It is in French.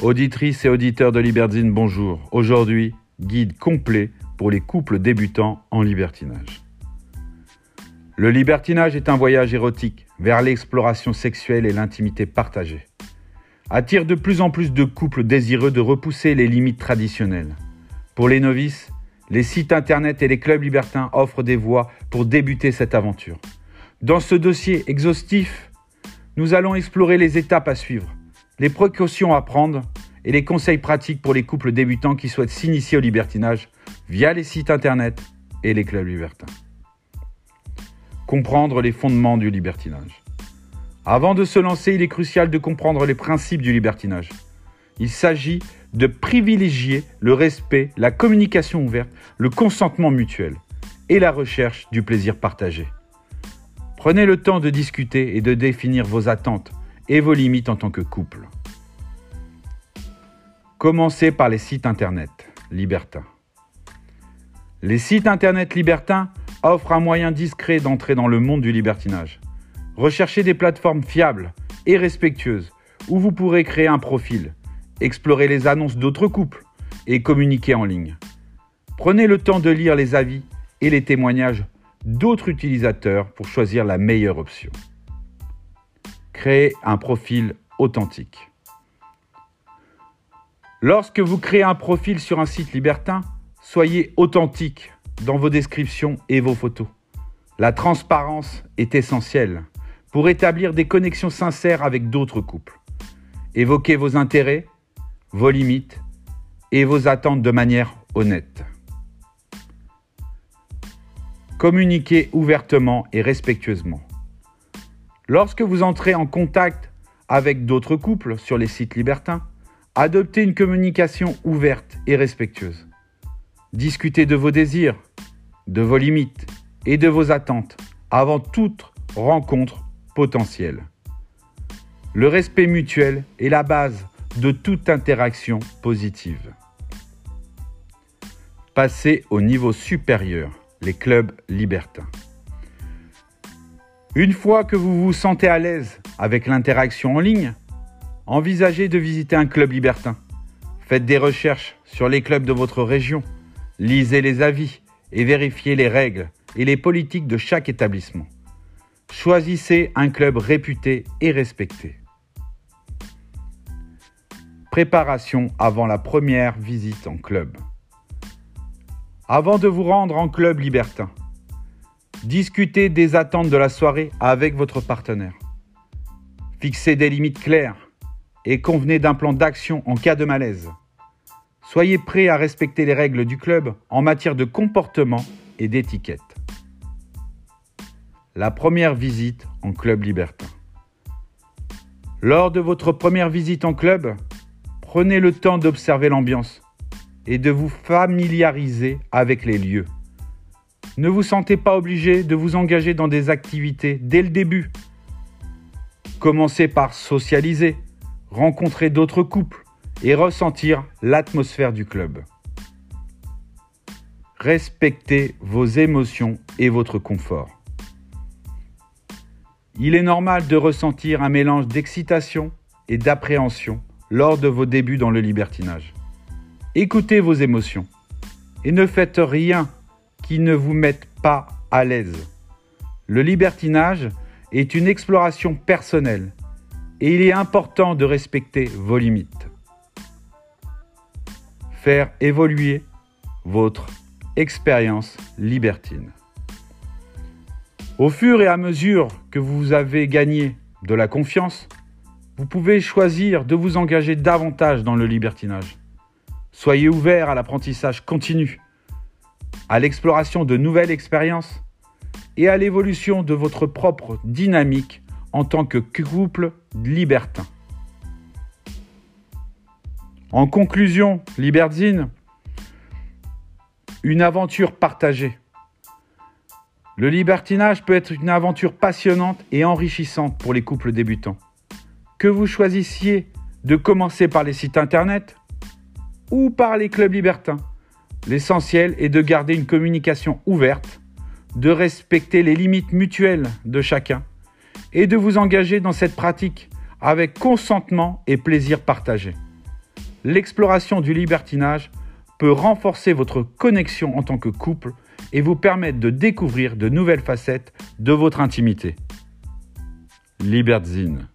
Auditrices et auditeurs de Libertine, bonjour. Aujourd'hui, guide complet pour les couples débutants en libertinage. Le libertinage est un voyage érotique vers l'exploration sexuelle et l'intimité partagée. Attire de plus en plus de couples désireux de repousser les limites traditionnelles. Pour les novices, les sites internet et les clubs libertins offrent des voies pour débuter cette aventure. Dans ce dossier exhaustif, nous allons explorer les étapes à suivre les précautions à prendre et les conseils pratiques pour les couples débutants qui souhaitent s'initier au libertinage via les sites internet et les clubs libertins. Comprendre les fondements du libertinage. Avant de se lancer, il est crucial de comprendre les principes du libertinage. Il s'agit de privilégier le respect, la communication ouverte, le consentement mutuel et la recherche du plaisir partagé. Prenez le temps de discuter et de définir vos attentes et vos limites en tant que couple. Commencez par les sites internet libertins. Les sites internet libertins offrent un moyen discret d'entrer dans le monde du libertinage. Recherchez des plateformes fiables et respectueuses où vous pourrez créer un profil, explorer les annonces d'autres couples et communiquer en ligne. Prenez le temps de lire les avis et les témoignages d'autres utilisateurs pour choisir la meilleure option. Créez un profil authentique. Lorsque vous créez un profil sur un site libertin, soyez authentique dans vos descriptions et vos photos. La transparence est essentielle pour établir des connexions sincères avec d'autres couples. Évoquez vos intérêts, vos limites et vos attentes de manière honnête. Communiquez ouvertement et respectueusement. Lorsque vous entrez en contact avec d'autres couples sur les sites libertins, adoptez une communication ouverte et respectueuse. Discutez de vos désirs, de vos limites et de vos attentes avant toute rencontre potentielle. Le respect mutuel est la base de toute interaction positive. Passez au niveau supérieur, les clubs libertins. Une fois que vous vous sentez à l'aise avec l'interaction en ligne, envisagez de visiter un club libertin. Faites des recherches sur les clubs de votre région, lisez les avis et vérifiez les règles et les politiques de chaque établissement. Choisissez un club réputé et respecté. Préparation avant la première visite en club. Avant de vous rendre en club libertin, Discutez des attentes de la soirée avec votre partenaire. Fixez des limites claires et convenez d'un plan d'action en cas de malaise. Soyez prêt à respecter les règles du club en matière de comportement et d'étiquette. La première visite en club libertin. Lors de votre première visite en club, prenez le temps d'observer l'ambiance et de vous familiariser avec les lieux. Ne vous sentez pas obligé de vous engager dans des activités dès le début. Commencez par socialiser, rencontrer d'autres couples et ressentir l'atmosphère du club. Respectez vos émotions et votre confort. Il est normal de ressentir un mélange d'excitation et d'appréhension lors de vos débuts dans le libertinage. Écoutez vos émotions et ne faites rien qui ne vous mettent pas à l'aise. Le libertinage est une exploration personnelle et il est important de respecter vos limites. Faire évoluer votre expérience libertine. Au fur et à mesure que vous avez gagné de la confiance, vous pouvez choisir de vous engager davantage dans le libertinage. Soyez ouvert à l'apprentissage continu à l'exploration de nouvelles expériences et à l'évolution de votre propre dynamique en tant que couple libertin. En conclusion, Libertine, une aventure partagée. Le libertinage peut être une aventure passionnante et enrichissante pour les couples débutants. Que vous choisissiez de commencer par les sites internet ou par les clubs libertins, L'essentiel est de garder une communication ouverte, de respecter les limites mutuelles de chacun et de vous engager dans cette pratique avec consentement et plaisir partagé. l'exploration du libertinage peut renforcer votre connexion en tant que couple et vous permettre de découvrir de nouvelles facettes de votre intimité. Libertzine.